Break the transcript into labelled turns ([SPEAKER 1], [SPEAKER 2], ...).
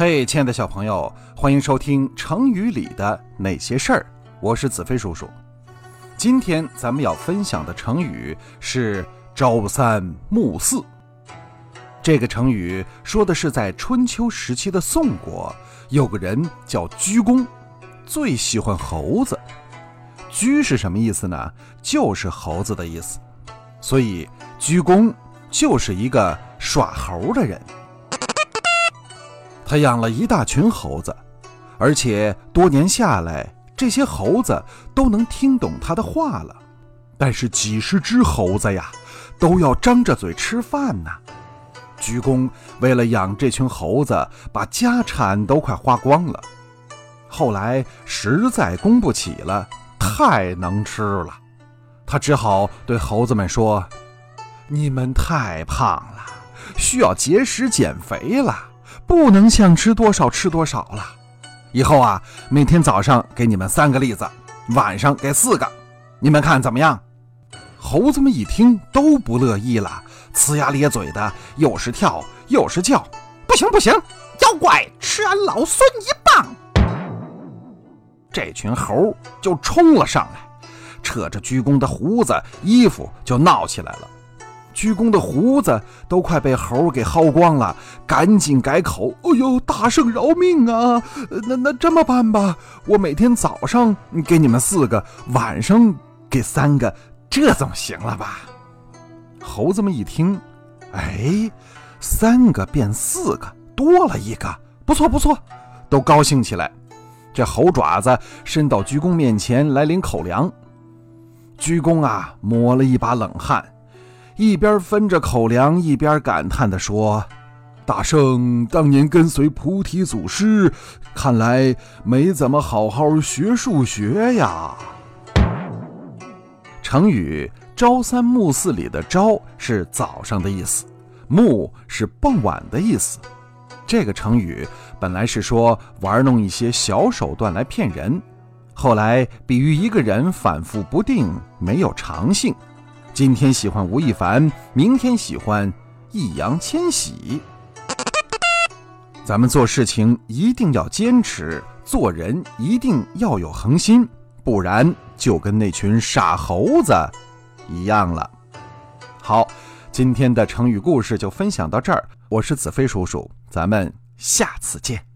[SPEAKER 1] 嘿，亲爱的小朋友，欢迎收听成语里的那些事儿。我是子飞叔叔。今天咱们要分享的成语是“朝三暮四”。这个成语说的是在春秋时期的宋国，有个人叫鞠躬，最喜欢猴子。鞠是什么意思呢？就是猴子的意思。所以鞠躬就是一个耍猴的人。他养了一大群猴子，而且多年下来，这些猴子都能听懂他的话了。但是几十只猴子呀，都要张着嘴吃饭呢。鞠躬为了养这群猴子，把家产都快花光了。后来实在供不起了，太能吃了，他只好对猴子们说：“你们太胖了，需要节食减肥了。”不能想吃多少吃多少了，以后啊，每天早上给你们三个栗子，晚上给四个，你们看怎么样？猴子们一听都不乐意了，呲牙咧嘴的，又是跳又是叫，不行不行，妖怪吃俺老孙一棒！这群猴就冲了上来，扯着鞠躬的胡子衣服就闹起来了。鞠躬的胡子都快被猴给薅光了，赶紧改口：“哎呦，大圣饶命啊！那那这么办吧，我每天早上给你们四个，晚上给三个，这总行了吧？”猴子们一听，哎，三个变四个，多了一个，不错不错，都高兴起来。这猴爪子伸到鞠躬面前来领口粮，鞠躬啊，抹了一把冷汗。一边分着口粮，一边感叹地说：“大圣当年跟随菩提祖师，看来没怎么好好学数学呀。”成语“朝三暮四”里的“朝”是早上的意思，“暮”是傍晚的意思。这个成语本来是说玩弄一些小手段来骗人，后来比喻一个人反复不定，没有长性。今天喜欢吴亦凡，明天喜欢易烊千玺。咱们做事情一定要坚持，做人一定要有恒心，不然就跟那群傻猴子一样了。好，今天的成语故事就分享到这儿，我是子飞叔叔，咱们下次见。